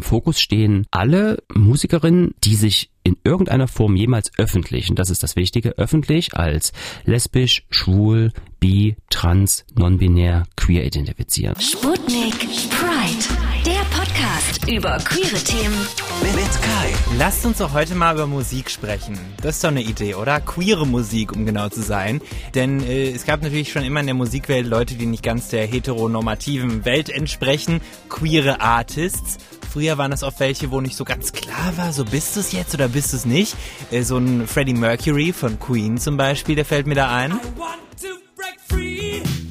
im Fokus stehen alle Musikerinnen, die sich in irgendeiner Form jemals öffentlich, und das ist das Wichtige, öffentlich als lesbisch, schwul, bi, trans, non-binär, queer identifizieren. Sputnik Pride, über queere Themen Mit Kai. Lasst uns doch heute mal über Musik sprechen. Das ist doch eine Idee, oder? Queere Musik, um genau zu sein. Denn äh, es gab natürlich schon immer in der Musikwelt Leute, die nicht ganz der heteronormativen Welt entsprechen. Queere Artists. Früher waren das oft welche, wo nicht so ganz klar war, so bist du es jetzt oder bist du es nicht. Äh, so ein Freddie Mercury von Queen zum Beispiel, der fällt mir da ein. I want to break free.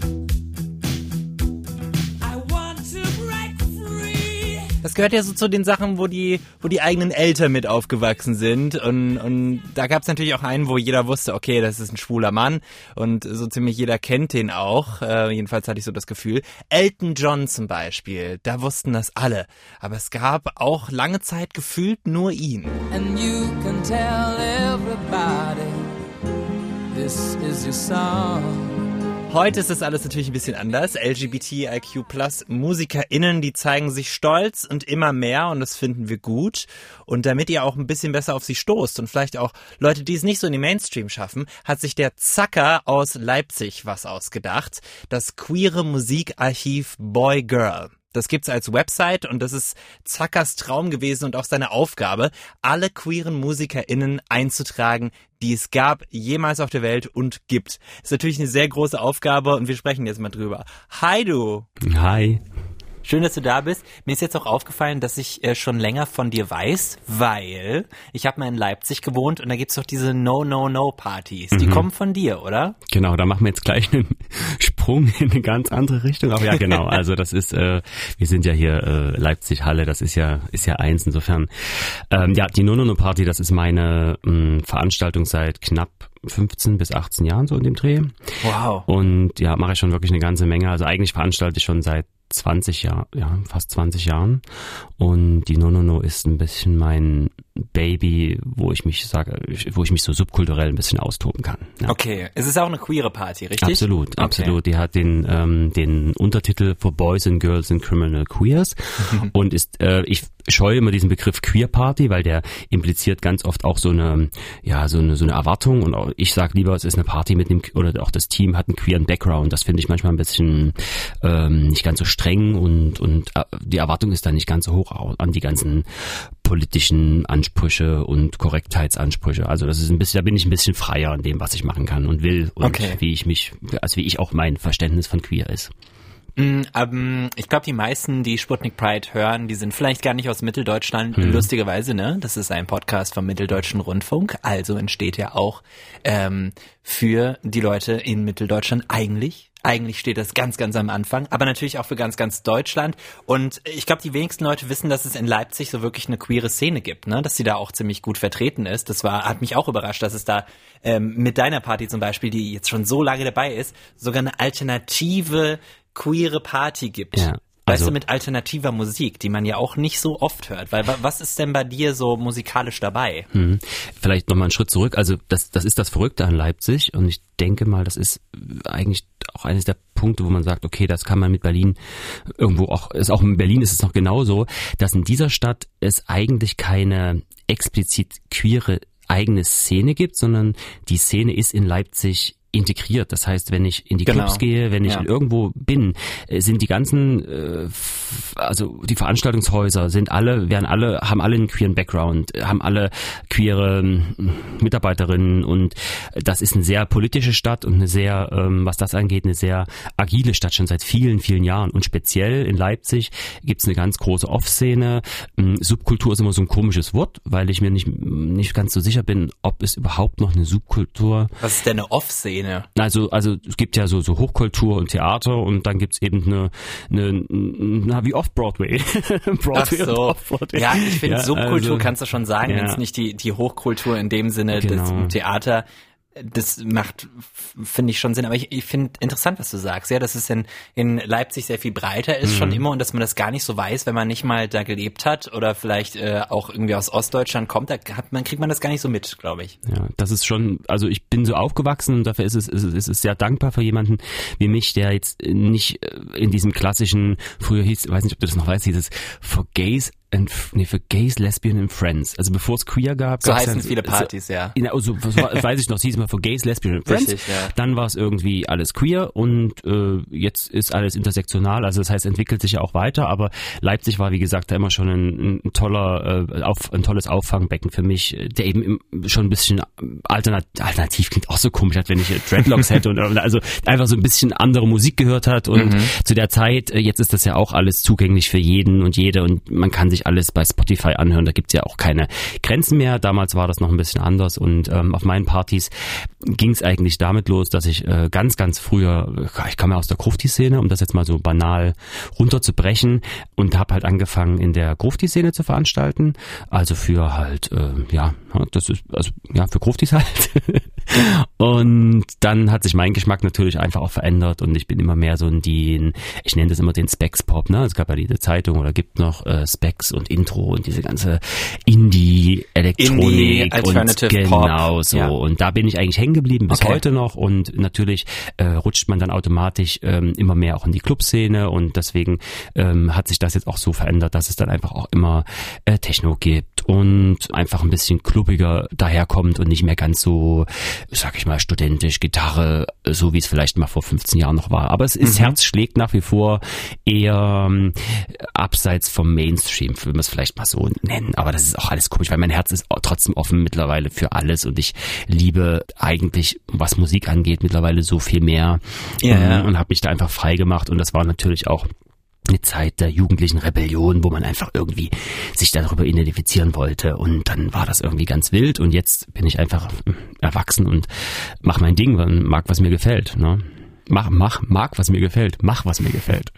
Das gehört ja so zu den Sachen, wo die, wo die eigenen Eltern mit aufgewachsen sind. Und, und da gab es natürlich auch einen, wo jeder wusste, okay, das ist ein schwuler Mann. Und so ziemlich jeder kennt den auch. Äh, jedenfalls hatte ich so das Gefühl. Elton John zum Beispiel, da wussten das alle. Aber es gab auch lange Zeit gefühlt nur ihn. And you can tell everybody this is your song. Heute ist das alles natürlich ein bisschen anders. LGBTIQ Plus MusikerInnen, die zeigen sich stolz und immer mehr und das finden wir gut. Und damit ihr auch ein bisschen besser auf sie stoßt und vielleicht auch Leute, die es nicht so in den Mainstream schaffen, hat sich der Zacker aus Leipzig was ausgedacht. Das queere Musikarchiv Boy Girl. Das gibt's als Website und das ist Zackers Traum gewesen und auch seine Aufgabe, alle queeren MusikerInnen einzutragen, die es gab, jemals auf der Welt und gibt. Ist natürlich eine sehr große Aufgabe und wir sprechen jetzt mal drüber. Hi du! Hi. Schön, dass du da bist. Mir ist jetzt auch aufgefallen, dass ich äh, schon länger von dir weiß, weil ich habe mal in Leipzig gewohnt und da gibt's doch diese No-No-No-Partys. Die kommen von dir, oder? Genau, da machen wir jetzt gleich einen Sprung in eine ganz andere Richtung. Aber ja, genau. Also das ist, äh, wir sind ja hier äh, Leipzig Halle. Das ist ja ist ja eins. Insofern, ähm, ja, die Nonono Party, das ist meine mh, Veranstaltung seit knapp 15 bis 18 Jahren so in dem Dreh. Wow. Und ja, mache ich schon wirklich eine ganze Menge. Also eigentlich veranstalte ich schon seit 20 Jahren, ja, fast 20 Jahren. Und die Nonono ist ein bisschen mein Baby, wo ich mich sage, wo ich mich so subkulturell ein bisschen austoben kann. Ja. Okay, es ist auch eine queere Party, richtig? Absolut, Okay. absolut. Die hat den ähm, den Untertitel For Boys and Girls and Criminal Queers und ist äh, ich scheue immer diesen Begriff Queer Party, weil der impliziert ganz oft auch so eine ja so eine so eine Erwartung und auch, ich sag lieber, es ist eine Party mit dem oder auch das Team hat einen queeren Background. Das finde ich manchmal ein bisschen ähm, nicht ganz so streng und und äh, die Erwartung ist dann nicht ganz so hoch an die ganzen politischen Ansprüche und Korrektheitsansprüche. Also das ist ein bisschen, da bin ich ein bisschen freier in dem, was ich machen kann und will und Okay. wie ich mich, also wie ich auch mein Verständnis von queer ist. Mm, ähm, ich glaube, die meisten, die Sputnik Pride hören, die sind vielleicht gar nicht aus Mitteldeutschland, lustigerweise, ne? Das ist ein Podcast vom Mitteldeutschen Rundfunk, also entsteht ja auch ähm, für die Leute in Mitteldeutschland eigentlich. Eigentlich steht das ganz, ganz am Anfang, aber natürlich auch für ganz, ganz Deutschland. Und ich glaube, die wenigsten Leute wissen, dass es in Leipzig so wirklich eine queere Szene gibt, ne? Dass sie da auch ziemlich gut vertreten ist. Das war, hat mich auch überrascht, dass es da ähm, mit deiner Party zum Beispiel, die jetzt schon so lange dabei ist, sogar eine alternative queere Party gibt. Ja, Weißt also- du, mit alternativer Musik, die man ja auch nicht so oft hört. Weil wa- was ist denn bei dir so musikalisch dabei? Mhm. Vielleicht nochmal einen Schritt zurück. Also das, das ist das Verrückte an Leipzig und ich denke mal, das ist eigentlich auch eines der Punkte, wo man sagt, okay, das kann man mit Berlin irgendwo auch, ist auch in Berlin ist es noch genauso, dass in dieser Stadt es eigentlich keine explizit queere eigene Szene gibt, sondern die Szene ist in Leipzig integriert. Das heißt, wenn ich in die Genau. Clubs gehe, wenn ich Ja. irgendwo bin, äh, sind die ganzen, äh, also die Veranstaltungshäuser sind alle, werden alle, haben alle einen queeren Background, äh, haben alle queere ähm, Mitarbeiterinnen und das ist eine sehr politische Stadt und eine sehr, ähm, was das angeht, eine sehr agile Stadt schon seit vielen, vielen Jahren. Und speziell in Leipzig gibt's eine ganz große Off-Szene. Ähm, Subkultur ist immer so ein komisches Wort, weil ich mir nicht, nicht ganz so sicher bin, ob es überhaupt noch eine Subkultur Was ist denn eine Off-Szene? Also, also es gibt ja so, so Hochkultur und Theater und dann gibt's eben eine, eine, na, wie Off-Broadway. Ach Broadway und so. Off-Broadway. Ja, ich finde Ja, Subkultur also- kannst du schon sagen, Ja. wenn es nicht die, die Hochkultur in dem Sinne Genau. des Theater das macht, finde ich schon Sinn. Aber ich, ich finde interessant, was du sagst, ja, dass es in, in Leipzig sehr viel breiter ist Mhm. schon immer und dass man das gar nicht so weiß, wenn man nicht mal da gelebt hat oder vielleicht äh, auch irgendwie aus Ostdeutschland kommt, da hat man, kriegt man das gar nicht so mit, glaube ich. Ja, das ist schon, also ich bin so aufgewachsen und dafür ist es, ist, ist es sehr dankbar für jemanden wie mich, der jetzt nicht äh, in diesem klassischen, früher hieß, weiß nicht, ob du das noch weißt, dieses For Gays and, nee, für Gays, Lesbian and Friends. Also bevor es Queer gab. So heißen dann- viele Partys, ja. in, also, war, weiß ich noch, es hieß mal für Gays, Lesbian and Friends. Richtig, ja. Dann war es irgendwie alles queer und äh, jetzt ist alles intersektional. Also das heißt, entwickelt sich ja auch weiter. Aber Leipzig war, wie gesagt, da immer schon ein, ein toller, äh, auf, ein tolles Auffangbecken für mich, äh, der eben im, schon ein bisschen alternat, alternativ klingt auch so komisch, als wenn ich Dreadlocks hätte und also einfach so ein bisschen andere Musik gehört hat. Und zu der Zeit, äh, jetzt ist das ja auch alles zugänglich für jeden und jede und man kann sich alles bei Spotify anhören. Da gibt's ja auch keine Grenzen mehr. Damals war das noch ein bisschen anders und ähm, auf meinen Partys ging's eigentlich damit los, dass ich äh, ganz, ganz früher, ich kam ja aus der Grufti-Szene, um das jetzt mal so banal runterzubrechen und habe halt angefangen in der Grufti-Szene zu veranstalten. Also für halt, äh, ja, das ist, also ja, für Gruftis halt. Und dann hat sich mein Geschmack natürlich einfach auch verändert und ich bin immer mehr so in den, ich nenne das immer den Specs-Pop, ne? Es gab ja diese Zeitung oder gibt noch äh, Specs und Intro und diese ganze Indie-Elektronik Indie, Alternative und Pop, genau so. ja. Und da bin ich eigentlich hängen geblieben bis Okay. heute noch und natürlich äh, rutscht man dann automatisch ähm, immer mehr auch in die Clubszene und deswegen ähm, hat sich das jetzt auch so verändert, dass es dann einfach auch immer äh, Techno gibt und einfach ein bisschen klubbiger daherkommt und nicht mehr ganz so, sag ich mal, studentisch, Gitarre, äh, so wie es vielleicht mal vor 15 Jahren noch war. Aber es ist, Herz schlägt nach wie vor eher ähm, abseits vom Mainstream, will man es vielleicht mal so nennen. Aber das ist auch alles komisch, weil mein Herz ist trotzdem offen mittlerweile für alles und ich liebe eigentlich, was Musik angeht, mittlerweile so viel mehr Ja, ähm, ja. und habe mich da einfach frei gemacht und das war natürlich auch eine Zeit der jugendlichen Rebellion, wo man einfach irgendwie sich darüber identifizieren wollte und dann war das irgendwie ganz wild und jetzt bin ich einfach äh, erwachsen und mach mein Ding, und mag was mir gefällt, ne? Mach, mach, mag was mir gefällt, mach was mir gefällt.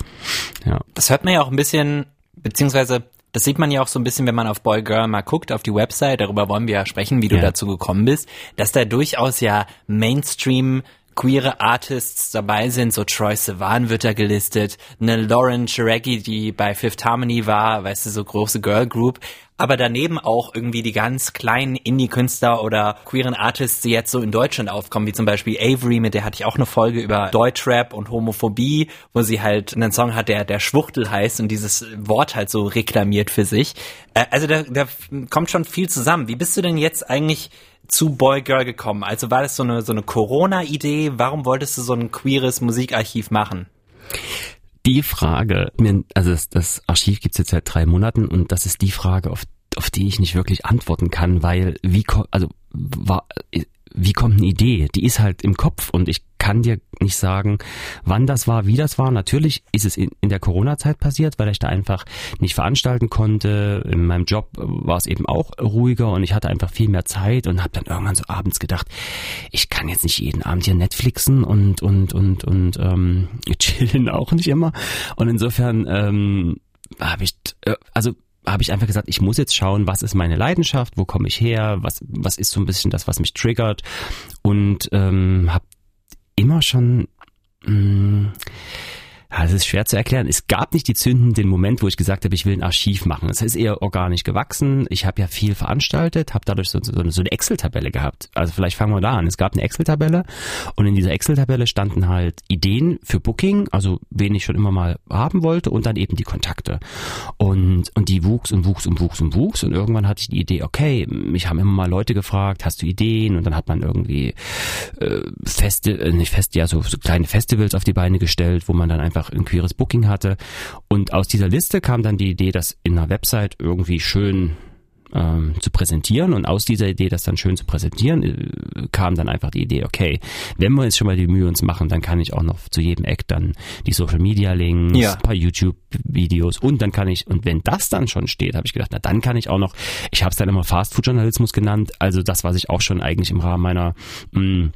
Ja. Das hört man ja auch ein bisschen, beziehungsweise das sieht man ja auch so ein bisschen, wenn man auf Boy Girl mal guckt, auf die Website, darüber wollen wir ja sprechen, wie du Ja. dazu gekommen bist, dass da durchaus ja Mainstream queere Artists dabei sind, so Troy Sivan wird da gelistet, eine Lauren Cherecki, die bei Fifth Harmony war, weißt du, so große Girl Group, aber daneben auch irgendwie die ganz kleinen Indie-Künstler oder queeren Artists, die jetzt so in Deutschland aufkommen, wie zum Beispiel Avery, mit der hatte ich auch eine Folge über Deutschrap und Homophobie, wo sie halt einen Song hat, der der Schwuchtel heißt und dieses Wort halt so reklamiert für sich. Äh, Also da, da kommt schon viel zusammen. Wie bist du denn jetzt eigentlich zu Boy Girl gekommen? Also war das so eine so eine Corona-Idee? Warum wolltest du so ein queeres Musikarchiv machen? Die Frage, also das, das Archiv gibt's jetzt seit drei Monaten und das ist die Frage, auf, auf die ich nicht wirklich antworten kann, weil wie also war, wie kommt eine Idee? Die ist halt im Kopf und ich kann dir nicht sagen, wann das war, wie das war. Natürlich ist es in, der Corona-Zeit passiert, weil ich da einfach nicht veranstalten konnte. In meinem Job war es eben auch ruhiger und ich hatte einfach viel mehr Zeit und habe dann irgendwann so abends gedacht, ich kann jetzt nicht jeden Abend hier Netflixen und und und und ähm, chillen auch nicht immer. Und insofern ähm, habe ich äh, also habe ich einfach gesagt, ich muss jetzt schauen, was ist meine Leidenschaft, wo komme ich her, was was ist so ein bisschen das, was mich triggert. Und ähm, habe immer schon mh, ja, das ist schwer zu erklären. Es gab nicht die zündenden Moment, wo ich gesagt habe, ich will ein Archiv machen. Es ist eher organisch gewachsen. Ich habe ja viel veranstaltet, habe dadurch so, so, so eine Excel-Tabelle gehabt. Also vielleicht fangen wir da an. Es gab eine Excel-Tabelle und in dieser Excel-Tabelle standen halt Ideen für Booking, also wen ich schon immer mal haben wollte und dann eben die Kontakte. Und, und die wuchs und wuchs und wuchs und wuchs und irgendwann hatte ich die Idee, okay, mich haben immer mal Leute gefragt, hast du Ideen? Und dann hat man irgendwie äh, Feste, äh, nicht Feste, ja, so, so kleine Festivals auf die Beine gestellt, wo man dann einfach ein queeres Booking hatte. Und aus dieser Liste kam dann die Idee, das in einer Website irgendwie schön ähm, zu präsentieren und aus dieser Idee, das dann schön zu präsentieren, äh, kam dann einfach die Idee, okay, wenn wir jetzt schon mal die Mühe uns machen, dann kann ich auch noch zu jedem Eck dann die Social Media Links, Ja. ein paar YouTube Videos und dann kann ich und wenn das dann schon steht, habe ich gedacht, na dann kann ich auch noch, ich habe es dann immer Fast Food Journalismus genannt, also das was ich auch schon eigentlich im Rahmen meiner mh,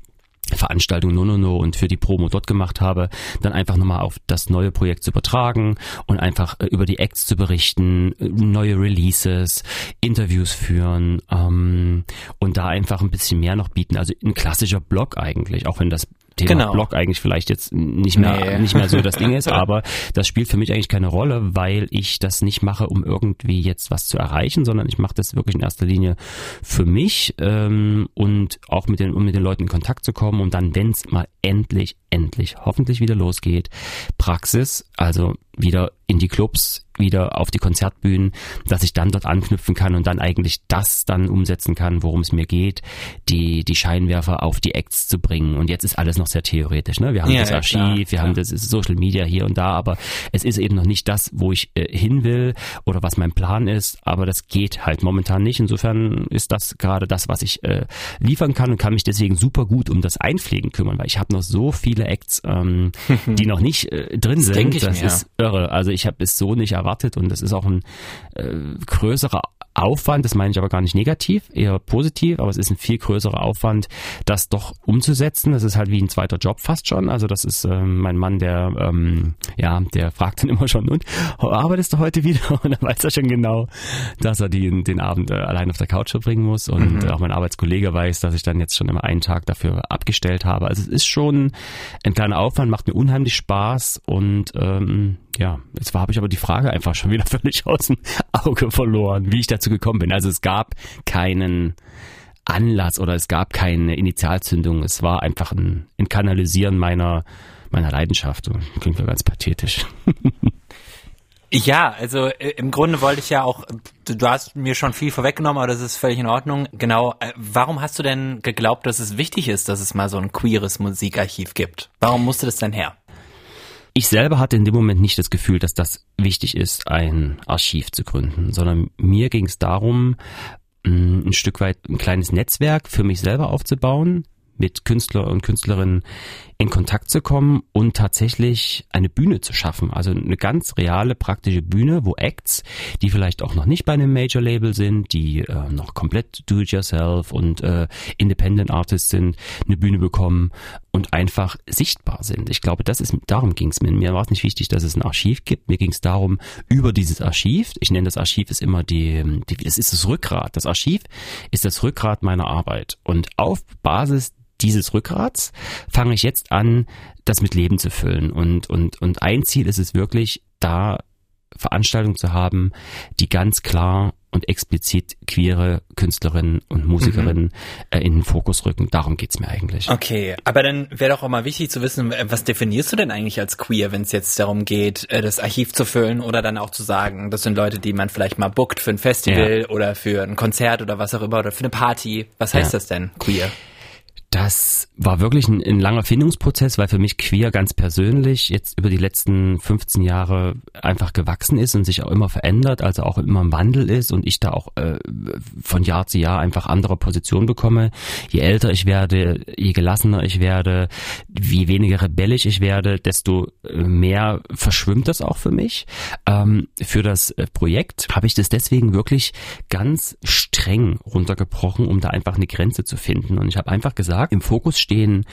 Veranstaltung No No No und für die Promo dort gemacht habe, dann einfach nochmal auf das neue Projekt zu übertragen und einfach äh, über die Acts zu berichten, äh, neue Releases, Interviews führen ähm, und da einfach ein bisschen mehr noch bieten. Also ein klassischer Blog eigentlich, auch wenn das Thema Genau. Blog eigentlich vielleicht jetzt nicht mehr, Nee. nicht mehr so das Ding ist, aber das spielt für mich eigentlich keine Rolle, weil ich das nicht mache, um irgendwie jetzt was zu erreichen, sondern ich mache das wirklich in erster Linie für mich ähm, und auch mit den, um mit den Leuten in Kontakt zu kommen und dann, wenn es mal endlich, endlich, hoffentlich wieder losgeht, Praxis, also wieder in die Clubs, wieder auf die Konzertbühnen, dass ich dann dort anknüpfen kann und dann eigentlich das dann umsetzen kann, worum es mir geht, die, die Scheinwerfer auf die Acts zu bringen. Und jetzt ist alles noch sehr theoretisch. Ne? Wir haben Ja, das ja, Archiv, klar, wir haben das Social Media hier und da, aber es ist eben noch nicht das, wo ich äh, hin will oder was mein Plan ist, aber das geht halt momentan nicht. Insofern ist das gerade das, was ich äh, liefern kann und kann mich deswegen super gut um das Einpflegen kümmern, weil ich habe noch so viele Acts, ähm, die noch nicht äh, drin sind. denk ich das mir. ist irre. Also ich habe es so nicht erwartet und das ist auch ein äh, größerer Aufwand, das meine ich aber gar nicht negativ, eher positiv, aber es ist ein viel größerer Aufwand, das doch umzusetzen. Das ist halt wie ein zweiter Job fast schon. Also das ist ähm, mein Mann, der ähm, ja, der fragt dann immer schon, und arbeitest du heute wieder? Und dann weiß er schon genau, dass er die, den Abend äh, allein auf der Couch verbringen muss. Und äh, auch mein Arbeitskollege weiß, dass ich dann jetzt schon immer einen Tag dafür abgestellt habe. Also es ist schon ein kleiner Aufwand, macht mir unheimlich Spaß und ähm, ja, jetzt habe ich aber die Frage einfach schon wieder völlig aus dem Auge verloren, wie ich dazu gekommen bin. Also es gab keinen Anlass oder es gab keine Initialzündung. Es war einfach ein, ein Kanalisieren meiner meiner Leidenschaft. Klingt ja ganz pathetisch. Ja, also äh, im Grunde wollte ich ja auch, du, du hast mir schon viel vorweggenommen, aber das ist völlig in Ordnung. Genau, äh, warum hast du denn geglaubt, dass es wichtig ist, dass es mal so ein queeres Musikarchiv gibt? Warum musste das denn her? Ich selber hatte in dem Moment nicht das Gefühl, dass das wichtig ist, ein Archiv zu gründen, sondern mir ging es darum, mh, ein Stück weit ein kleines Netzwerk für mich selber aufzubauen, mit Künstler und Künstlerinnen in Kontakt zu kommen und tatsächlich eine Bühne zu schaffen. Also eine ganz reale, praktische Bühne, wo Acts, die vielleicht auch noch nicht bei einem Major-Label sind, die äh, noch komplett do-it-yourself und äh, Independent Artists sind, eine Bühne bekommen und einfach sichtbar sind. Ich glaube, das ist darum ging es mir. Mir war es nicht wichtig, dass es ein Archiv gibt. Mir ging es darum, über dieses Archiv, ich nenne das Archiv ist immer die, die, das ist das Rückgrat. Das Archiv ist das Rückgrat meiner Arbeit. Und auf Basis dieses Rückgrats fange ich jetzt an, das mit Leben zu füllen. Und, und, und ein Ziel ist es wirklich, da Veranstaltungen zu haben, die ganz klar und explizit queere Künstlerinnen und Musikerinnen äh, in den Fokus rücken. Darum geht's mir eigentlich. Okay, aber dann wäre doch auch mal wichtig zu wissen, äh, was definierst du denn eigentlich als queer, wenn es jetzt darum geht, äh, das Archiv zu füllen oder dann auch zu sagen, das sind Leute, die man vielleicht mal bookt für ein Festival oder für ein Konzert oder was auch immer oder für eine Party. Was heißt Ja. das denn, queer? Das war wirklich ein, ein langer Findungsprozess, weil für mich queer ganz persönlich jetzt über die letzten 15 Jahre einfach gewachsen ist und sich auch immer verändert, also auch immer im Wandel ist und ich da auch äh, von Jahr zu Jahr einfach andere Positionen bekomme. Je älter ich werde, je gelassener ich werde, wie weniger rebellisch ich werde, desto äh, mehr verschwimmt das auch für mich. Ähm, für das äh, Projekt habe ich das deswegen wirklich ganz streng runtergebrochen, um da einfach eine Grenze zu finden. Und ich habe einfach gesagt, im Fokus stehen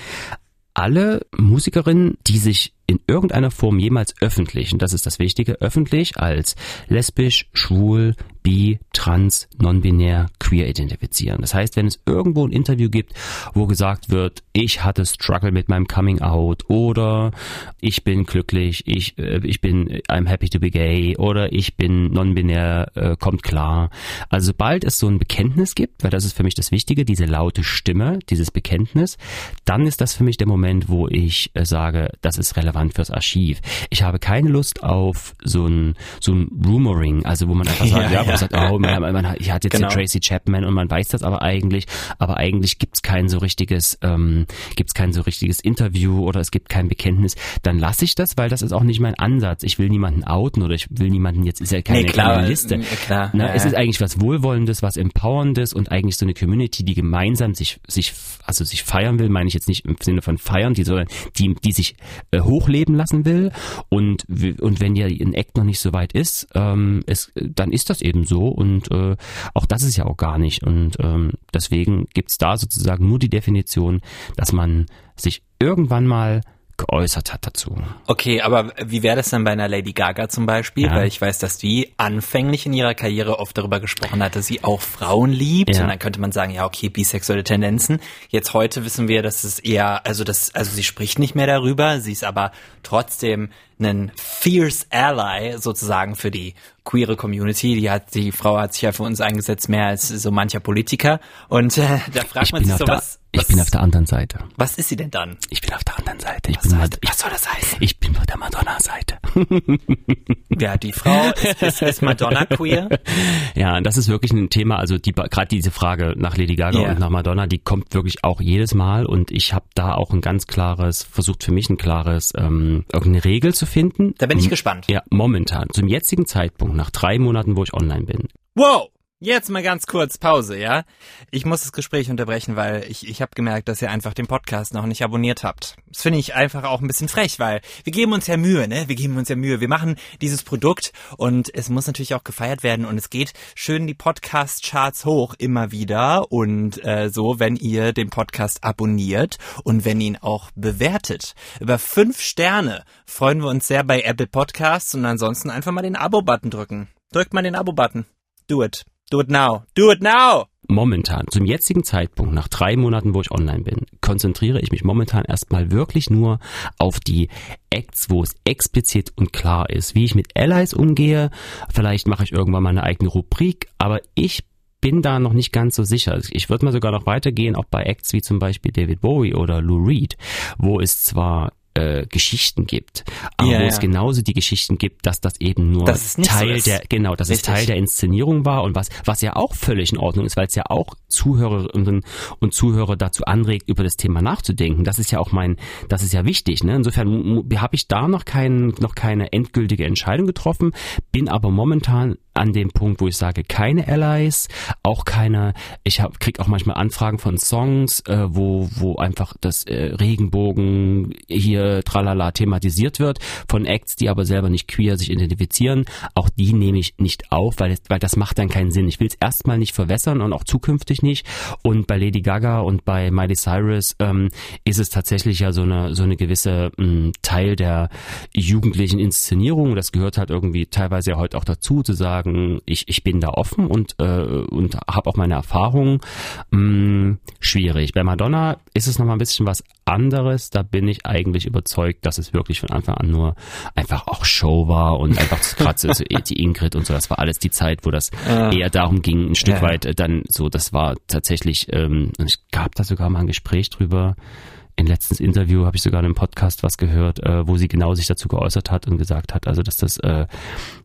alle Musikerinnen, die sich in irgendeiner Form jemals öffentlich, und das ist das Wichtige, öffentlich als lesbisch, schwul, bi, trans, non-binär, queer identifizieren. Das heißt, wenn es irgendwo ein Interview gibt, wo gesagt wird, ich hatte Struggle mit meinem Coming Out oder ich bin glücklich, ich, äh, ich bin, I'm happy to be gay oder ich bin non-binär, äh, kommt klar. Also sobald es so ein Bekenntnis gibt, weil das ist für mich das Wichtige, diese laute Stimme, dieses Bekenntnis, dann ist das für mich der Moment, wo ich äh, sage, das ist relevant fürs Archiv. Ich habe keine Lust auf so ein, so ein Rumoring, also wo man einfach sagt, Ja, ja, man ja. sagt, oh, man, man, hat- ich hatte jetzt Genau. Tracy Chapman und man weiß das aber eigentlich, aber eigentlich gibt's kein so richtiges, ähm, gibt's kein so richtiges Interview oder es gibt kein Bekenntnis, dann lasse ich das, weil das ist auch nicht mein Ansatz. Ich will niemanden outen oder ich will niemanden, jetzt ist ja keine, Nee, klar, keine Liste. klar, Na, ja, es ist eigentlich was Wohlwollendes, was Empowerndes und eigentlich so eine Community, die gemeinsam sich, sich, also sich feiern will, meine ich jetzt nicht im Sinne von feiern, die, sondern die, die sich äh, hochleben lassen will. Und, und wenn ja ein Act noch nicht so weit ist, ähm, es, dann ist das eben so und äh, auch das ist ja auch gar nicht. Und ähm, deswegen gibt's da sozusagen nur die Definition, dass man sich irgendwann mal geäußert hat dazu. Okay, aber wie wäre das dann bei einer Lady Gaga zum Beispiel? Ja. Weil ich weiß, dass die anfänglich in ihrer Karriere oft darüber gesprochen hat, dass sie auch Frauen liebt. Ja. Und dann könnte man sagen, ja, okay, bisexuelle Tendenzen. Jetzt heute wissen wir, dass es eher, also das, also sie spricht nicht mehr darüber, sie ist aber trotzdem ein fierce Ally sozusagen für die queere Community. Die hat, die Frau hat sich ja für uns eingesetzt mehr als so mancher Politiker. Und äh, da fragt Ich man sich auch so, da- was, Ich bin auf der anderen Seite. Was ist sie denn dann? Ich bin auf der anderen Seite. Ich Was, bin heißt, ich, was soll das heißen? ich bin auf der Madonna-Seite. Ja, die Frau ist, ist, ist Madonna queer. Ja, das ist wirklich ein Thema, also die gerade diese Frage nach Lady Gaga Ja. und nach Madonna, die kommt wirklich auch jedes Mal und ich habe da auch ein ganz klares, versucht für mich ein klares, ähm, irgendeine Regel zu finden. Da bin ich gespannt. Ja, momentan, zum jetzigen Zeitpunkt, nach drei Monaten, wo ich online bin. Wow! Jetzt mal ganz kurz Pause, ja? Ich muss das Gespräch unterbrechen, weil ich, ich habe gemerkt, dass ihr einfach den Podcast noch nicht abonniert habt. Das finde ich einfach auch ein bisschen frech, weil wir geben uns ja Mühe, ne? Wir geben uns ja Mühe. Wir machen dieses Produkt und es muss natürlich auch gefeiert werden und es geht schön die Podcast-Charts hoch immer wieder und äh, so, wenn ihr den Podcast abonniert und wenn ihn auch bewertet. Über fünf Sterne freuen wir uns sehr bei Apple Podcasts und ansonsten einfach mal den Abo-Button drücken. Drückt mal den Abo-Button. Do it. Do it now. Do it now! Momentan, zum jetzigen Zeitpunkt, nach drei Monaten, wo ich online bin, konzentriere ich mich momentan erstmal wirklich nur auf die Acts, wo es explizit und klar ist, wie ich mit Allies umgehe. Vielleicht mache ich irgendwann mal eigene Rubrik, aber ich bin da noch nicht ganz so sicher. Ich würde mal sogar noch weitergehen, auch bei Acts wie zum Beispiel David Bowie oder Lou Reed, wo es zwar äh, Geschichten gibt, aber Ja, wo ja. es genauso die Geschichten gibt, dass das eben nur es so Teil ist. der genau, dass es Richtig. Teil der Inszenierung war und was was ja auch völlig in Ordnung ist, weil es ja auch Zuhörerinnen und Zuhörer dazu anregt, über das Thema nachzudenken. Das ist ja auch mein, das ist ja wichtig. Ne? Insofern habe ich da noch keinen, noch keine endgültige Entscheidung getroffen, bin aber momentan an dem Punkt, wo ich sage, keine Allies, auch keine, ich hab, krieg auch manchmal Anfragen von Songs, äh, wo, wo einfach das äh, Regenbogen hier tralala thematisiert wird, von Acts, die aber selber nicht queer sich identifizieren. Auch die nehme ich nicht auf, weil, weil das macht dann keinen Sinn. Ich will es erstmal nicht verwässern und auch zukünftig nicht. Und bei Lady Gaga und bei Miley Cyrus ähm, ist es tatsächlich ja so eine, so eine gewisse mh, Teil der jugendlichen Inszenierung. Das gehört halt irgendwie teilweise ja heute auch dazu, zu sagen, ich, ich bin da offen und, äh, und habe auch meine Erfahrungen. Mh, schwierig. Bei Madonna ist es nochmal ein bisschen was anderes. Da bin ich eigentlich überzeugt, dass es wirklich von Anfang an nur einfach auch Show war und einfach gerade so, so die Ingrid und so. Das war alles die Zeit, wo das eher darum ging, ein Stück Ja. weit äh, dann so, das war tatsächlich, ähm, und ich gab da sogar mal ein Gespräch drüber. In letztens Interview habe ich sogar in einem Podcast was gehört, äh, wo sie genau sich dazu geäußert hat und gesagt hat, also dass das, äh,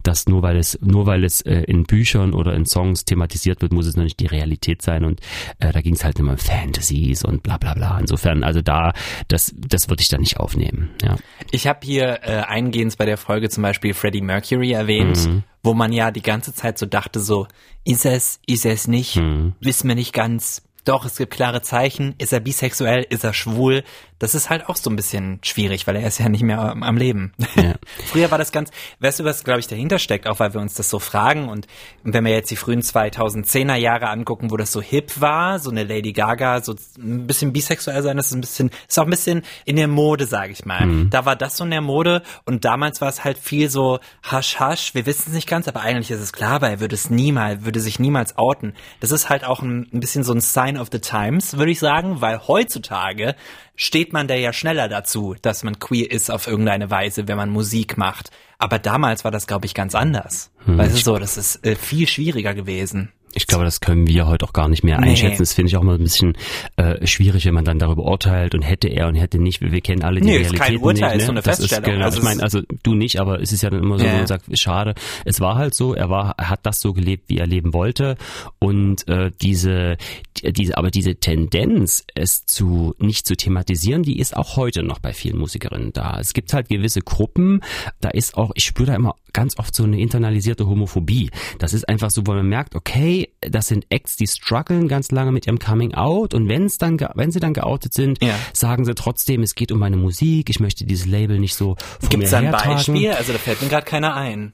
dass nur weil es, nur weil es äh, in Büchern oder in Songs thematisiert wird, muss es noch nicht die Realität sein. Und äh, da ging es halt immer um Fantasies und bla bla bla. Insofern, also da, das, das würde ich dann nicht aufnehmen. Ja. Ich habe hier äh, eingehend bei der Folge zum Beispiel Freddie Mercury erwähnt, wo man ja die ganze Zeit so dachte, so, ist es, ist es nicht, wissen wir nicht ganz. Doch, es gibt klare Zeichen. Ist er bisexuell? Ist er schwul? Das ist halt auch so ein bisschen schwierig, weil er ist ja nicht mehr am, am Leben. Ja. Früher war das ganz, weißt du, was glaube ich dahinter steckt, auch weil wir uns das so fragen und wenn wir jetzt die frühen 2010er Jahre angucken, wo das so hip war, so eine Lady Gaga, so ein bisschen bisexuell sein, das ist ein bisschen, ist auch ein bisschen in der Mode, sage ich mal. Da war das so in der Mode und damals war es halt viel so hasch hasch, wir wissen es nicht ganz, aber eigentlich ist es klar, weil er würde es niemals, würde sich niemals outen. Das ist halt auch ein, ein bisschen so ein Sign of the times, würde ich sagen, weil heutzutage steht man da ja schneller dazu, dass man queer ist auf irgendeine Weise, wenn man Musik macht. Aber damals war das, glaube ich, ganz anders. Weißt du so, das ist äh, viel schwieriger gewesen. Ich glaube, das können wir heute auch gar nicht mehr Nee. einschätzen. Das finde ich auch mal ein bisschen äh, schwierig, wenn man dann darüber urteilt und hätte er und hätte nicht. Wir, wir kennen alle die Nee, ist Realitäten kein Urteil, nicht. ist so eine das Feststellung. Ist, genau, Also ich meine, also du nicht, aber es ist ja dann immer so, Ja. man sagt, schade. Es war halt so, er war, hat das so gelebt, wie er leben wollte und äh, diese, die- diese, aber diese Tendenz, es zu nicht zu thematisieren, die ist auch heute noch bei vielen Musikerinnen da. Es gibt halt gewisse Gruppen, da ist auch, ich spüre da immer ganz oft so eine internalisierte Homophobie. Das ist einfach so, wo man merkt, okay, das sind Acts, die strugglen ganz lange mit ihrem Coming Out und wenn es dann, wenn sie dann geoutet sind, Ja. sagen sie trotzdem, es geht um meine Musik, ich möchte dieses Label nicht so vor Gibt mir es da ein hertragen. Beispiel? Also da fällt mir gerade keiner ein.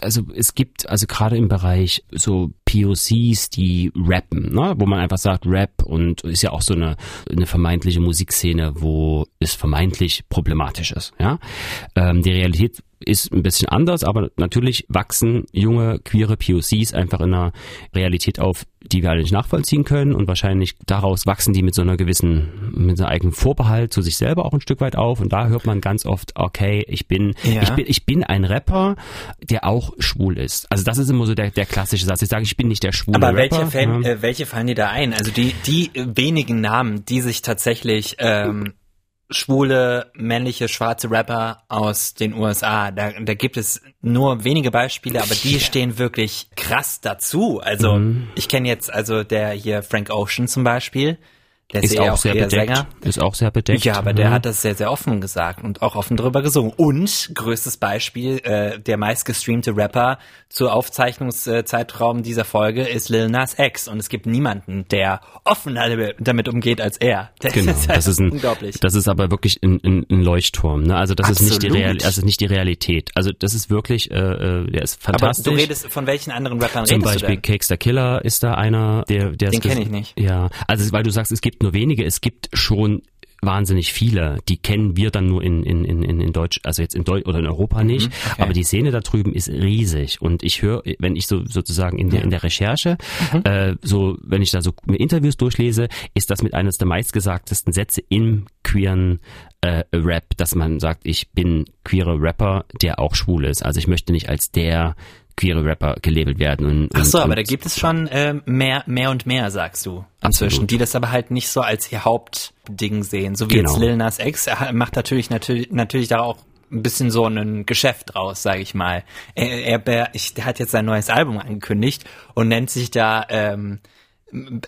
Also es gibt, also gerade im Bereich so POCs, die rappen, ne? wo man einfach sagt Rap und ist ja auch so eine, eine vermeintliche Musikszene, wo es vermeintlich problematisch ist. Ja, ähm, Die Realität ist ein bisschen anders, aber natürlich wachsen junge queere POCs einfach in einer Realität auf, die wir alle nicht nachvollziehen können und wahrscheinlich daraus wachsen die mit so einer gewissen, mit so einem eigenen Vorbehalt zu sich selber auch ein Stück weit auf und da hört man ganz oft, okay, ich bin, Ja. ich bin, ich bin ein Rapper, der auch schwul ist. Also das ist immer so der, der klassische Satz. Ich sage, ich bin nicht der schwule Aber Rapper. welche, fallen, ja. äh, welche fallen dir da ein? Also die, die wenigen Namen, die sich tatsächlich ähm, schwule, männliche, schwarze Rapper aus den USA, da, da gibt es nur wenige Beispiele, aber die stehen wirklich krass dazu. Also Mhm. ich kenne jetzt also der hier Frank Ocean zum Beispiel, der ist ja auch sehr bedeckt. Sänger. Ist auch sehr bedeckt. Ja, aber der ja. hat das sehr, sehr offen gesagt und auch offen drüber gesungen. Und größtes Beispiel, äh, der meistgestreamte Rapper zu Aufzeichnungszeitraum dieser Folge ist Lil Nas X. Und es gibt niemanden, der offener damit umgeht als er. Das Genau, ist halt das ist ein, unglaublich. das ist aber wirklich ein, ein, ein Leuchtturm. Ne? Also das ist nicht die Absolut. Real, das ist nicht die Realität. Also das ist wirklich, äh, äh, der ist aber fantastisch. du redest, von welchen anderen Rappern Zum redest Beispiel du denn? Cakes the Killer ist da einer, der, der Den es ges- kenn ich nicht. Ja, also weil du sagst, es gibt nur wenige, es gibt schon wahnsinnig viele, die kennen wir dann nur in in in in Deutsch, also jetzt in Deutsch oder in Europa nicht, Mhm, okay. aber die Szene da drüben ist riesig und ich höre, wenn ich so sozusagen in der in der Recherche, Mhm. äh, so wenn ich da so mir Interviews durchlese, ist das mit eines der meistgesagtesten Sätze im queeren äh, Rap, dass man sagt, ich bin queerer Rapper, der auch schwul ist. Also ich möchte nicht als der queere Rapper gelabelt werden. Und, Ach so, und, aber und da gibt es schon ähm, mehr, mehr und mehr, sagst du, inzwischen, Absolut. die das aber halt nicht so als ihr Hauptding sehen. So wie Genau. jetzt Lil Nas X, er macht natürlich, natürlich, natürlich da auch ein bisschen so ein Geschäft draus, sage ich mal. Er, er, ich, der hat jetzt sein neues Album angekündigt und nennt sich da, ähm,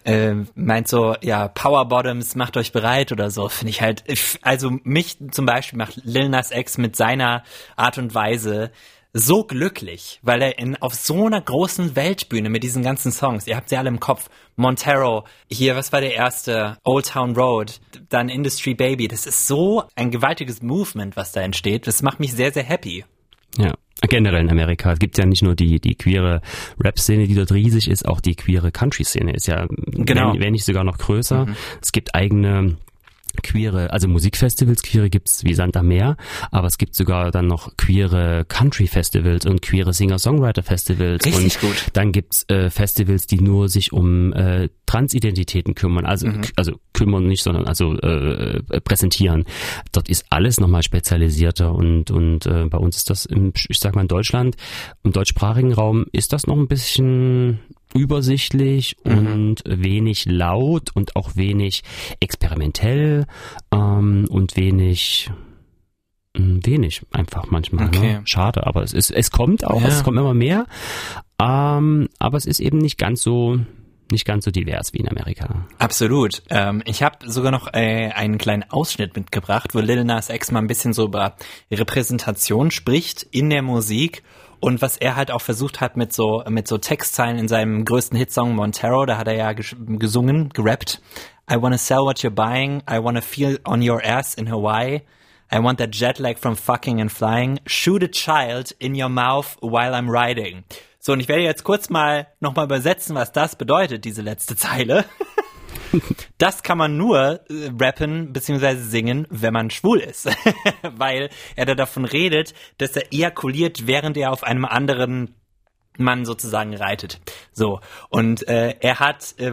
äh, meint so, ja, Power Bottoms, macht euch bereit oder so, finde ich halt, also mich zum Beispiel macht Lil Nas X mit seiner Art und Weise so glücklich, weil er in, auf so einer großen Weltbühne mit diesen ganzen Songs, ihr habt sie alle im Kopf, Montero, hier, was war der erste? Old Town Road, dann Industry Baby, das ist so ein gewaltiges Movement, was da entsteht, das macht mich sehr, sehr happy. Ja, generell in Amerika. Es gibt ja nicht nur die, die queere Rap-Szene, die dort riesig ist, auch die queere Country-Szene ist ja, Genau. wenn, wenn nicht sogar noch größer. Es gibt eigene queere, also Musikfestivals, queere gibt's wie Sand am Meer, aber es gibt sogar dann noch queere Country-Festivals und queere Singer-Songwriter-Festivals. Richtig und gut. Dann gibt's äh, Festivals, die nur sich um äh, Transidentitäten kümmern, also Mhm. also kümmern nicht, sondern also äh, äh, präsentieren. Dort ist alles nochmal spezialisierter und und äh, bei uns ist das im, ich sag mal in Deutschland, im deutschsprachigen Raum ist das noch ein bisschen übersichtlich Mhm. und wenig laut und auch wenig experimentell ähm, und wenig mh, wenig einfach manchmal. Okay. Ne? Schade, aber es ist es kommt auch, Ja. es kommt immer mehr, ähm, aber es ist eben nicht ganz so nicht ganz so divers wie in Amerika. Absolut. Ähm, ich habe sogar noch äh, einen kleinen Ausschnitt mitgebracht, wo Lil Nas X mal ein bisschen so über Repräsentation spricht in der Musik und was er halt auch versucht hat mit so mit so Textzeilen in seinem größten Hitsong Montero, da hat er ja gesungen, gerappt. I wanna sell what you're buying. I wanna feel on your ass in Hawaii. I want that jet lag from fucking and flying. Shoot a child in your mouth while I'm riding. So, und ich werde jetzt kurz mal nochmal übersetzen, was das bedeutet, diese letzte Zeile. Das kann man nur äh, rappen bzw. singen, wenn man schwul ist. Weil er da davon redet, dass er ejakuliert, während er auf einem anderen Mann sozusagen reitet. So. Und äh, er hat äh,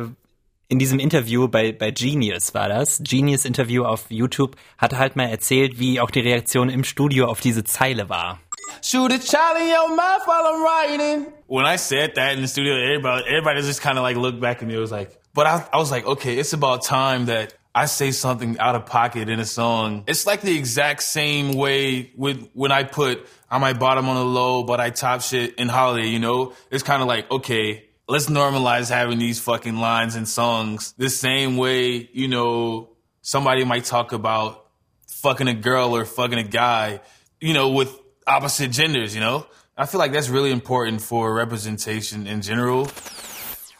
in diesem Interview bei, bei Genius war das, Genius Interview auf YouTube, hat er halt mal erzählt, wie auch die Reaktion im Studio auf diese Zeile war. Shoot a child in your mouth while I'm writing. When I said that in the studio, everybody, everybody just kind of like looked back at me. It was like, but I, I was like, okay, it's about time that I say something out of pocket in a song. It's like the exact same way with when I put I might bottom on the low, but I top shit in holiday. You know, it's kind of like, okay, let's normalize having these fucking lines in songs the same way. You know, somebody might talk about fucking a girl or fucking a guy, you know, with opposite genders, you know? I feel like that's really important for representation in general.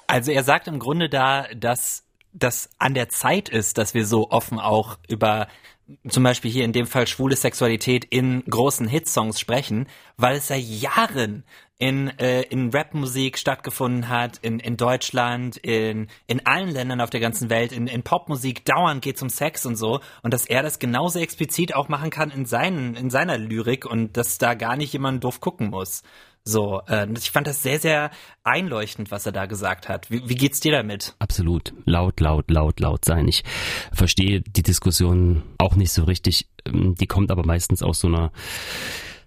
Also er sagt im Grunde da, dass das an der Zeit ist, dass wir so offen auch über zum Beispiel hier in dem Fall schwule Sexualität in großen Hitsongs sprechen, weil es seit Jahren in, äh, in Rapmusik stattgefunden hat, in, in Deutschland, in, in allen Ländern auf der ganzen Welt, in, in Popmusik, dauernd geht um Sex und so. Und dass er das genauso explizit auch machen kann in, seinen, in seiner Lyrik und dass da gar nicht jemand doof gucken muss. So, äh, ich fand das sehr, sehr einleuchtend, was er da gesagt hat. Wie, wie geht's dir damit? Absolut. Laut, laut, laut, laut sein. Ich verstehe die Diskussion auch nicht so richtig. Ähm, die kommt aber meistens aus so einer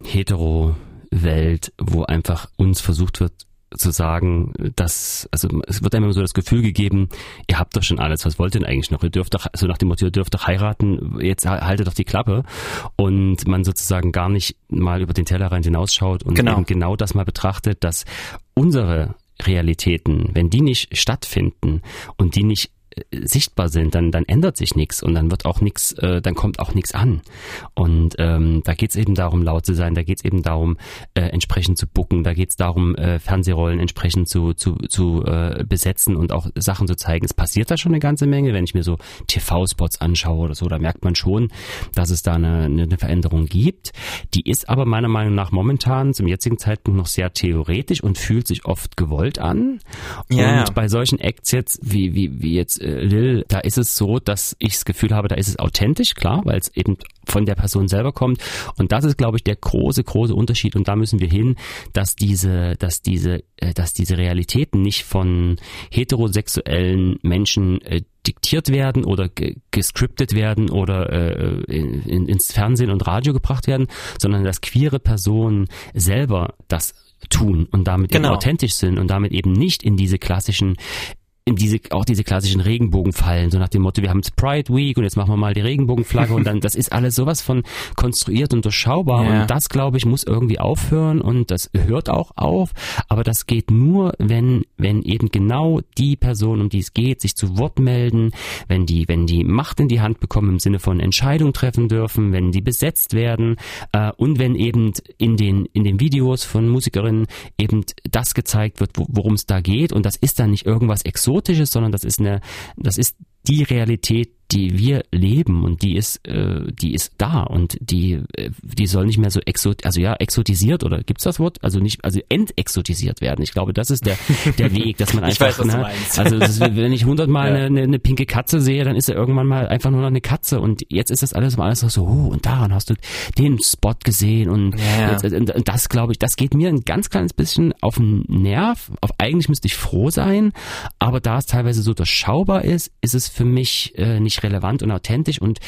hetero Welt, wo einfach uns versucht wird zu sagen, dass, also es wird einem so das Gefühl gegeben, ihr habt doch schon alles, was wollt ihr denn eigentlich noch? Ihr dürft doch, so nach dem Motto, ihr dürft doch heiraten, jetzt haltet doch die Klappe und man sozusagen gar nicht mal über den Tellerrand hinausschaut und genau. eben genau das mal betrachtet, dass unsere Realitäten, wenn die nicht stattfinden und die nicht sichtbar sind, dann, dann ändert sich nichts und dann wird auch nichts, äh, dann kommt auch nichts an. Und ähm, da geht es eben darum, laut zu sein, da geht es eben darum, äh, entsprechend zu bucken, da geht es darum, äh, Fernsehrollen entsprechend zu, zu, zu äh, besetzen und auch Sachen zu zeigen. Es passiert da schon eine ganze Menge, wenn ich mir so TV-Spots anschaue oder so, da merkt man schon, dass es da eine, eine Veränderung gibt. Die ist aber meiner Meinung nach momentan zum jetzigen Zeitpunkt noch sehr theoretisch und fühlt sich oft gewollt an. Ja, und ja. bei solchen Acts jetzt, wie, wie, wie jetzt Lil, da ist es so, dass ich das Gefühl habe, da ist es authentisch, klar, weil es eben von der Person selber kommt. Und das ist, glaube ich, der große, große Unterschied. Und da müssen wir hin, dass diese, dass diese, äh, dass diese Realitäten nicht von heterosexuellen Menschen äh, diktiert werden oder gescriptet werden oder äh, in, ins Fernsehen und Radio gebracht werden, sondern dass queere Personen selber das tun und damit genau. eben authentisch sind und damit eben nicht in diese klassischen in diese, auch diese klassischen Regenbogenfallen, so nach dem Motto, wir haben Pride Week und jetzt machen wir mal die Regenbogenflagge und dann, das ist alles sowas von konstruiert und durchschaubar ja. und das, glaube ich, muss irgendwie aufhören und das hört auch auf, aber das geht nur, wenn, wenn eben genau die Person, um die es geht, sich zu Wort melden, wenn die, wenn die Macht in die Hand bekommen im Sinne von Entscheidung treffen dürfen, wenn die besetzt werden äh, und wenn eben in den, in den Videos von Musikerinnen eben das gezeigt wird, worum es da geht und das ist dann nicht irgendwas exotisches Exotisches, sondern das ist eine, das ist die Realität, die wir leben und die ist, äh, die ist da und die, äh, die soll nicht mehr so exot, also ja, exotisiert oder gibt's das Wort? Also nicht, also entexotisiert werden. Ich glaube, das ist der, der Weg, dass man einfach, weiß, ne, also ist, wenn ich hundertmal ja. eine, eine pinke Katze sehe, dann ist er irgendwann mal einfach nur noch eine Katze und jetzt ist das alles mal alles so, oh, und daran hast du den Spot gesehen und, ja. jetzt, und das glaube ich, das geht mir ein ganz kleines bisschen auf den Nerv. Auf eigentlich müsste ich froh sein, aber da es teilweise so durchschaubar ist, ist es für mich äh, nicht relevant und authentisch und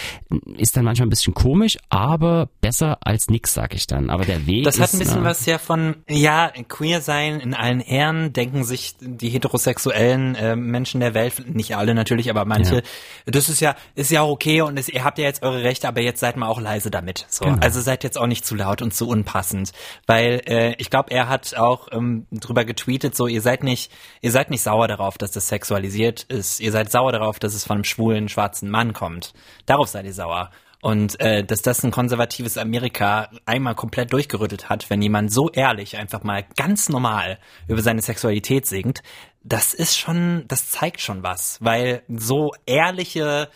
ist dann manchmal ein bisschen komisch, aber besser als nix, sag ich dann. Aber der Weg Das hat ein bisschen na, was ja von, ja, queer sein in allen Ehren, denken sich die heterosexuellen äh, Menschen der Welt, nicht alle natürlich, aber manche, ja. das ist ja, ist ja auch okay und es, ihr habt ja jetzt eure Rechte, aber jetzt seid mal auch leise damit. So. Genau. Also seid jetzt auch nicht zu laut und zu unpassend. Weil äh, ich glaube, er hat auch ähm, drüber getweetet, so, ihr seid nicht, ihr seid nicht sauer darauf, dass das sexualisiert ist. Ihr seid sauer darauf, dass es von einem schwulen, schwarzen schwarzen Mann kommt. Darauf seid ihr sauer. Und äh, dass das ein konservatives Amerika einmal komplett durchgerüttelt hat, wenn jemand so ehrlich einfach mal ganz normal über seine Sexualität singt, das ist schon, das zeigt schon was, weil so ehrliche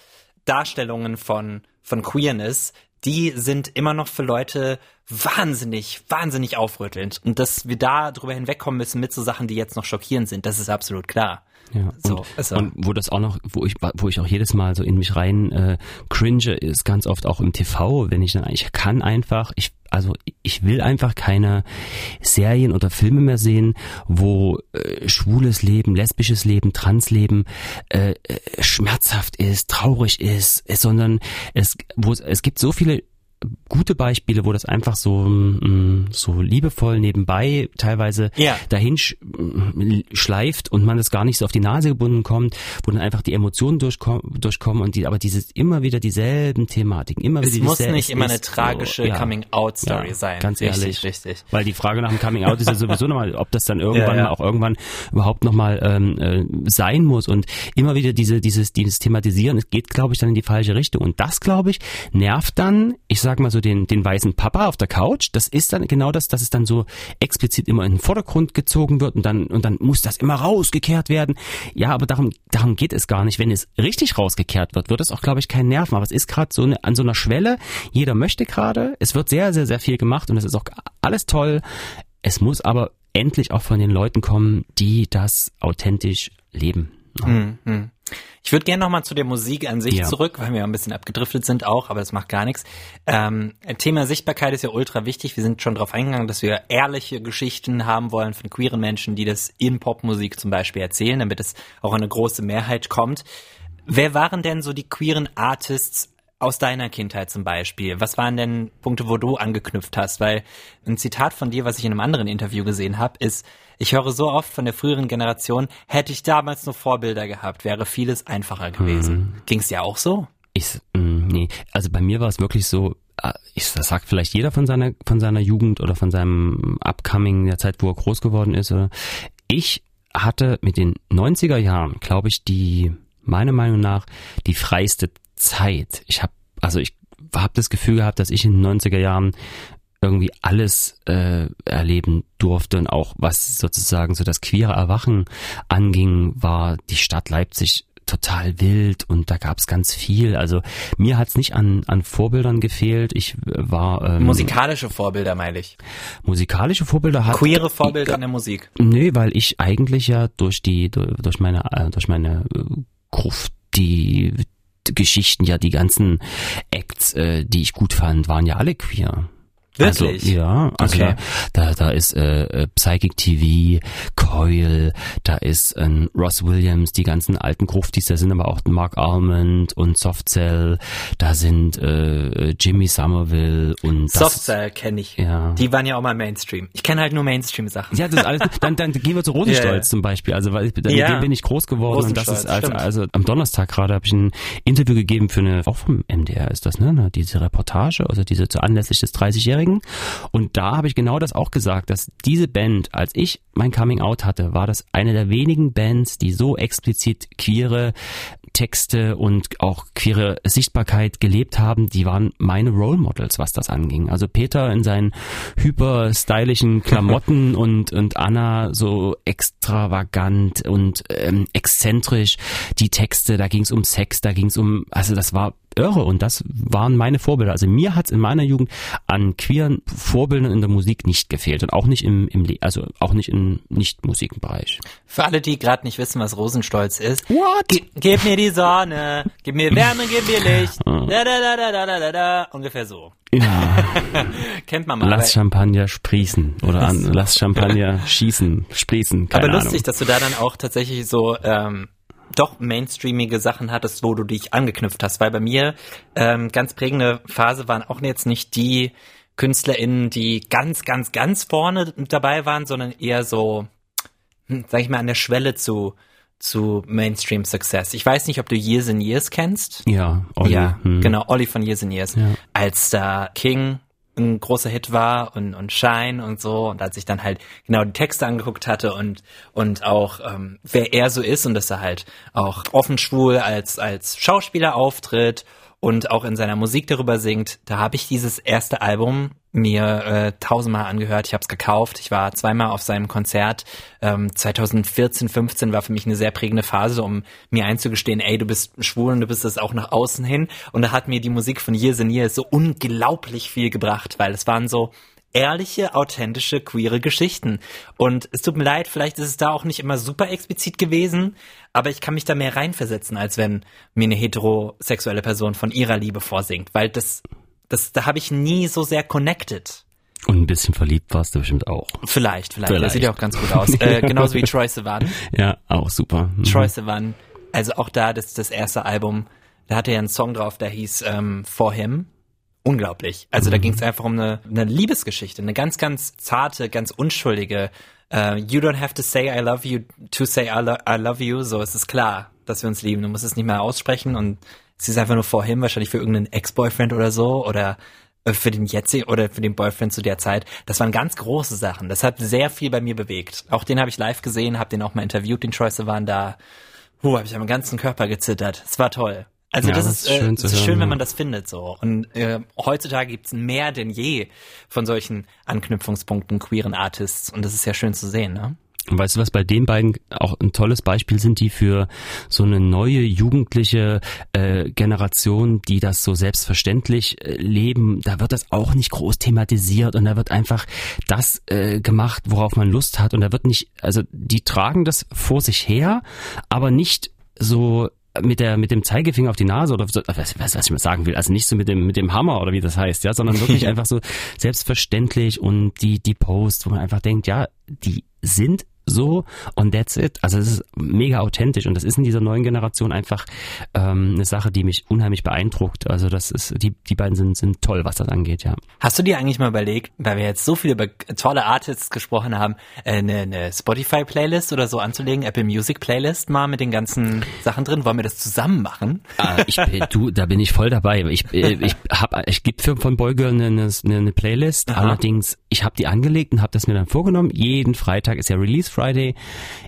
Darstellungen von von Queerness, die sind immer noch für Leute wahnsinnig, wahnsinnig aufrüttelnd. Und dass wir da drüber hinwegkommen müssen mit so Sachen, die jetzt noch schockierend sind, das ist absolut klar. Ja, so, und, also. und wo das auch noch, wo ich, wo ich auch jedes Mal so in mich rein äh, cringe, ist ganz oft auch im TV, wenn ich dann, ich kann einfach, ich also ich will einfach keine Serien oder Filme mehr sehen, wo äh, schwules Leben, lesbisches Leben, Transleben äh, äh, schmerzhaft ist, traurig ist, sondern es, wo es, es gibt so viele gute Beispiele, wo das einfach so mm, so liebevoll nebenbei teilweise ja. dahin mm, schleift und man es gar nicht so auf die Nase gebunden kommt, wo dann einfach die Emotionen durchkommen, durchkommen und die aber dieses immer wieder dieselben Thematiken, immer es wieder muss nicht immer eine tragische so, ja. Coming Out Story ja, sein. Ganz ehrlich, richtig, richtig. Weil die Frage nach dem Coming Out ist ja sowieso nochmal, ob das dann irgendwann auch irgendwann überhaupt nochmal ähm, äh, sein muss und immer wieder diese dieses dieses thematisieren, es geht glaube ich dann in die falsche Richtung und das glaube ich nervt dann, ich sag mal so den, den weißen Papa auf der Couch. Das ist dann genau das, dass es dann so explizit immer in den Vordergrund gezogen wird und dann, und dann muss das immer rausgekehrt werden. Ja, aber darum, darum geht es gar nicht. Wenn es richtig rausgekehrt wird, wird es auch, glaube ich, keinen Nerven. Aber es ist gerade so eine, an so einer Schwelle. Jeder möchte gerade. Es wird sehr, sehr, sehr viel gemacht und es ist auch alles toll. Es muss aber endlich auch von den Leuten kommen, die das authentisch leben. Mhm. Ich würde gerne nochmal zu der Musik an sich Ja. zurück, weil wir ein bisschen abgedriftet sind auch, aber das macht gar nichts. Ähm, Thema Sichtbarkeit ist ja ultra wichtig. Wir sind schon darauf eingegangen, dass wir ehrliche Geschichten haben wollen von queeren Menschen, die das in Popmusik zum Beispiel erzählen, damit es auch eine große Mehrheit kommt. Wer waren denn so die queeren Artists aus deiner Kindheit zum Beispiel? Was waren denn Punkte, wo du angeknüpft hast? Weil ein Zitat von dir, was ich in einem anderen Interview gesehen habe, ist, ich höre so oft von der früheren Generation, hätte ich damals nur Vorbilder gehabt, wäre vieles einfacher gewesen. Ging's dir auch so? Ich, mh, nee, also bei mir war es wirklich so, äh, ich, das sagt vielleicht jeder von seiner, von seiner Jugend oder von seinem Upcoming, der Zeit, wo er groß geworden ist. Oder ich hatte mit den 90er Jahren, glaube ich, die, meiner Meinung nach, die freiste Zeit. Ich habe, also ich habe das Gefühl gehabt, dass ich in den 90er Jahren irgendwie alles äh, erleben durfte und auch was sozusagen so das queere Erwachen anging, war die Stadt Leipzig total wild und da gab es ganz viel. Also mir hat's nicht an, an Vorbildern gefehlt. Ich war ähm, Musikalische Vorbilder, meine ich. musikalische Vorbilder hat Queere Vorbilder in der Musik. Nee, weil ich eigentlich ja durch die durch meine äh, durch meine äh, Gruft die Geschichten ja die ganzen Acts, äh, die ich gut fand, waren ja alle queer. Wirklich? Also, ja, also Okay. da, da ist äh, äh, Psychic TV, Coil, da ist ähm, Ross Williams, die ganzen alten Gruftis, da sind aber auch Mark Almond und Softcell, da sind äh, Jimmy Somerville und Softcell kenne ich. Ja. Die waren ja auch mal Mainstream. Ich kenne halt nur Mainstream-Sachen. Ja, das ist alles. Dann, dann gehen wir zu Rosenstolz ja. zum Beispiel. Also weil dann, Ja. dem bin ich groß geworden und das ist als, stimmt. also am Donnerstag gerade habe ich ein Interview gegeben für eine auch vom MDR ist das ne, ne diese Reportage, also diese zu anlässlich des 30-jährigen und da habe ich genau das auch gesagt, dass diese Band, als ich mein Coming Out hatte, war das eine der wenigen Bands, die so explizit queere Texte und auch queere Sichtbarkeit gelebt haben, die waren meine Role Models, was das anging. Also Peter in seinen hyper stylischen Klamotten und, und Anna so extravagant und ähm, exzentrisch. Die Texte, da ging es um Sex, da ging es um, also das war irre und das waren meine Vorbilder. Also mir hat's in meiner Jugend an queeren Vorbildern in der Musik nicht gefehlt und auch nicht im, im also auch nicht im Nicht-Musikbereich. Für alle, die gerade nicht wissen, was Rosenstolz ist. What? Ge gib mir die Sonne, gib mir Wärme, gib mir Licht. Ah. Da, da, da, da, da, da, da, da. Ungefähr so. Ja. Kennt man mal. Lass Champagner sprießen oder an, lass Champagner schießen, sprießen. Keine Aber lustig, Ahnung. dass du da dann auch tatsächlich so ähm, doch mainstreamige Sachen hattest, wo du dich angeknüpft hast. Weil bei mir ähm, ganz prägende Phase waren auch jetzt nicht die KünstlerInnen, die ganz, ganz, ganz vorne dabei waren, sondern eher so, hm, sag ich mal, an der Schwelle zu zu Mainstream Success. Ich weiß nicht, ob du Years and Years kennst. Ja, Olli, Ja, hm. genau, Olli von Years and Years. Ja. Als da King ein großer Hit war und, und Shine und so und als ich dann halt genau die Texte angeguckt hatte und und auch ähm, wer er so ist und dass er halt auch offen schwul als als Schauspieler auftritt und auch in seiner Musik darüber singt, da habe ich dieses erste Album mir äh, tausendmal angehört. Ich habe es gekauft. Ich war zweimal auf seinem Konzert. Ähm, 2014, 15 war für mich eine sehr prägende Phase, um mir einzugestehen, ey, du bist schwul und du bist es auch nach außen hin. Und da hat mir die Musik von Years and Years so unglaublich viel gebracht, weil es waren so ehrliche, authentische, queere Geschichten. Und es tut mir leid, vielleicht ist es da auch nicht immer super explizit gewesen, aber ich kann mich da mehr reinversetzen, als wenn mir eine heterosexuelle Person von ihrer Liebe vorsingt, weil das, das, da habe ich nie so sehr connected. Und ein bisschen verliebt warst du bestimmt auch. Vielleicht, vielleicht. Das Vielleicht. sieht ja auch ganz gut aus. äh, genauso wie Troy Sivan. Ja, auch super. Mhm. Troy Sivan, also auch da das, das erste Album, da hatte er einen Song drauf, der hieß ähm, For Him. Unglaublich. Also da ging es einfach um eine, eine Liebesgeschichte, eine ganz, ganz zarte, ganz unschuldige. Äh, you don't have to say I love you to say I, lo I love you. So es ist klar, dass wir uns lieben. Du musst es nicht mehr aussprechen und es ist einfach nur For Him, wahrscheinlich für irgendeinen Ex-Boyfriend oder so oder äh, für den jetzigen oder für den Boyfriend zu der Zeit. Das waren ganz große Sachen. Das hat sehr viel bei mir bewegt. Auch den habe ich live gesehen, habe den auch mal interviewt, den Troy Sivan da. Puh, habe ich am ganzen Körper gezittert. Es war toll. Also Ja, das, das ist, ist äh, schön das ist hören, schön, wenn man das findet so. Und äh, heutzutage gibt's mehr denn je von solchen Anknüpfungspunkten queeren Artists und das ist ja schön zu sehen, ne? Und weißt du, was bei den beiden auch ein tolles Beispiel sind, die für so eine neue jugendliche äh, Generation, die das so selbstverständlich äh, leben, da wird das auch nicht groß thematisiert und da wird einfach das äh, gemacht, worauf man Lust hat und da wird nicht, also die tragen das vor sich her, aber nicht so mit der mit dem Zeigefinger auf die Nase oder so, was, was, was ich mal sagen will, also nicht so mit dem mit dem Hammer oder wie das heißt, ja, sondern wirklich einfach so selbstverständlich und die die Post, wo man einfach denkt, ja, die sind so und that's it. Also es ist mega authentisch und das ist in dieser neuen Generation einfach ähm, eine Sache, die mich unheimlich beeindruckt. Also das ist, die, die beiden sind, sind toll, was das angeht, ja. Hast du dir eigentlich mal überlegt, weil wir jetzt so viel über tolle Artists gesprochen haben, äh, eine, eine Spotify-Playlist oder so anzulegen, Apple Music-Playlist mal mit den ganzen Sachen drin? Wollen wir das zusammen machen? Ah, ich, du, da bin ich voll dabei. Ich, äh, ich hab, ich gebe für von Boygirl eine, eine, eine Playlist. Aha. Allerdings, ich habe die angelegt und habe das mir dann vorgenommen. Jeden Freitag ist ja Release Friday.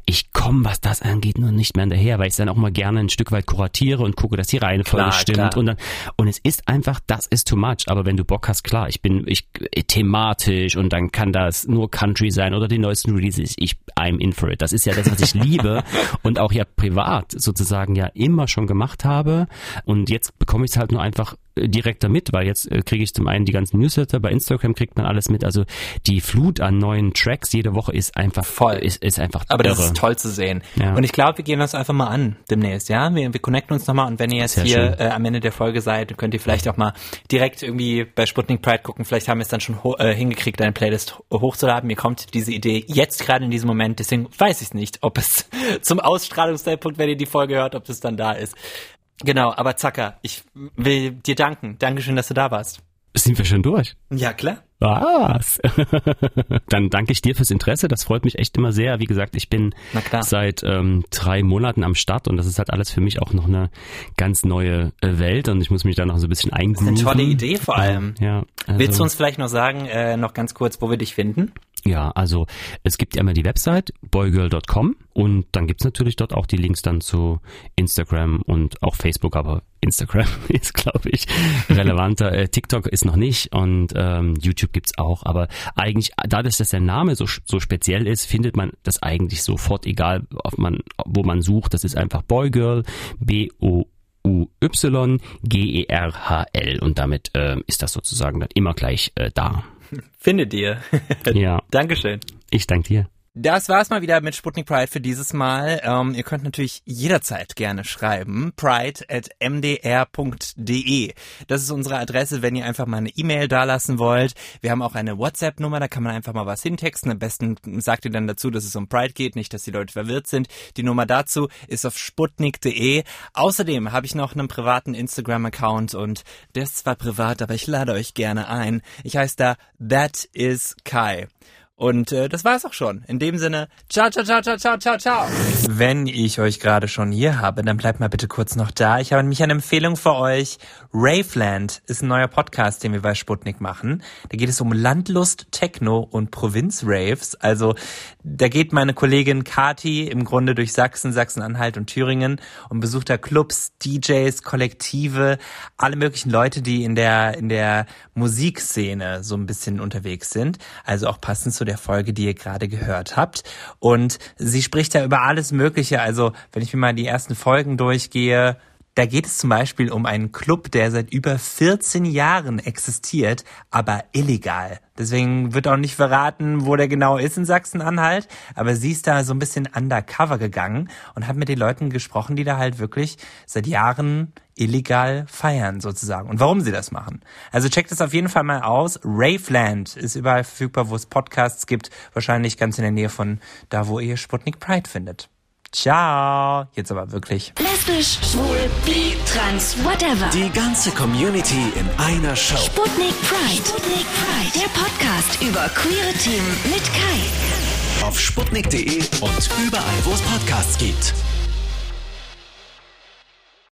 Ich komme, was das angeht, nur nicht mehr hinterher, weil ich dann auch mal gerne ein Stück weit kuratiere und gucke, dass die Reihenfolge klar, stimmt. Klar. Und, dann, und es ist einfach, das ist too much. Aber wenn du Bock hast, klar, ich bin ich thematisch und dann kann das nur Country sein oder die neuesten Releases. Ich I'm in for it. Das ist ja das, was ich liebe und auch ja privat sozusagen ja immer schon gemacht habe. Und jetzt bekomme ich es halt nur einfach direkt damit, weil jetzt äh, kriege ich zum einen die ganzen Newsletter, bei Instagram kriegt man alles mit. Also die Flut an neuen Tracks jede Woche ist einfach voll, ist, ist einfach Aber irre. das ist toll zu sehen. Ja. Und ich glaube, wir gehen das einfach mal an demnächst, ja? Wir, wir connecten uns nochmal und wenn ihr jetzt Sehr hier äh, am Ende der Folge seid, könnt ihr vielleicht auch mal direkt irgendwie bei Sputnik Pride gucken. Vielleicht haben wir es dann schon äh, hingekriegt, eine Playlist hochzuladen. Mir kommt diese Idee jetzt gerade in diesem Moment, deswegen weiß ich nicht, ob es zum Ausstrahlungszeitpunkt, wenn ihr die Folge hört, ob es dann da ist. Genau, aber Zacker, ich will dir danken. Dankeschön, dass du da warst. Sind wir schon durch? Ja, klar. Was? Dann danke ich dir fürs Interesse. Das freut mich echt immer sehr. Wie gesagt, ich bin seit ähm, drei Monaten am Start und das ist halt alles für mich auch noch eine ganz neue äh, Welt und ich muss mich da noch so ein bisschen eingrooven. Das ist eine tolle Idee vor allem. Ja. Also Willst du uns vielleicht noch sagen, äh, noch ganz kurz, wo wir dich finden? Ja, also es gibt ja immer die Website boygirl.com und dann gibt's natürlich dort auch die Links dann zu Instagram und auch Facebook, aber Instagram ist, glaube ich, relevanter. äh, TikTok ist noch nicht und ähm, YouTube gibt's auch, aber eigentlich, dadurch, dass der Name so, so speziell ist, findet man das eigentlich sofort, egal ob man, wo man sucht. Das ist einfach Boygirl, B-O U-Y-G-E-R-H-L und damit äh, ist das sozusagen dann immer gleich äh, da. Findet ihr. ja. Dankeschön. Ich danke dir. Das war's mal wieder mit Sputnik Pride für dieses Mal. Ähm, ihr könnt natürlich jederzeit gerne schreiben. pride at mdr.de. Das ist unsere Adresse, wenn ihr einfach mal eine E-Mail dalassen wollt. Wir haben auch eine WhatsApp-Nummer, da kann man einfach mal was hintexten. Am besten sagt ihr dann dazu, dass es um Pride geht, nicht, dass die Leute verwirrt sind. Die Nummer dazu ist auf sputnik.de. Außerdem habe ich noch einen privaten Instagram-Account und der ist zwar privat, aber ich lade euch gerne ein. Ich heiße da That is Kai. Und äh, das war's auch schon. In dem Sinne, ciao, ciao, ciao, ciao, ciao, ciao, ciao. Wenn ich euch gerade schon hier habe, dann bleibt mal bitte kurz noch da. Ich habe nämlich eine Empfehlung für euch. Raveland ist ein neuer Podcast, den wir bei Sputnik machen. Da geht es um Landlust, Techno und Provinz-Raves. Also da geht meine Kollegin Kati im Grunde durch Sachsen, Sachsen-Anhalt und Thüringen und besucht da Clubs, DJs, Kollektive, alle möglichen Leute, die in der, in der Musikszene so ein bisschen unterwegs sind. Also auch passend zu der Folge, die ihr gerade gehört habt. Und sie spricht da über alles Mögliche. Also wenn ich mir mal die ersten Folgen durchgehe, da geht es zum Beispiel um einen Club, der seit über 14 Jahren existiert, aber illegal. Deswegen wird auch nicht verraten, wo der genau ist in Sachsen-Anhalt. Aber sie ist da so ein bisschen undercover gegangen und hat mit den Leuten gesprochen, die da halt wirklich seit Jahren illegal feiern sozusagen und warum sie das machen. Also checkt es auf jeden Fall mal aus. Raveland ist überall verfügbar, wo es Podcasts gibt. Wahrscheinlich ganz in der Nähe von da, wo ihr Sputnik Pride findet. Ciao. Jetzt aber wirklich. Lesbisch, schwul, bi, trans, whatever. Die ganze Community in einer Show. Sputnik Pride. Sputnik Pride. Der Podcast über queere Themen mit Kai. Auf sputnik.de und überall, wo es Podcasts gibt.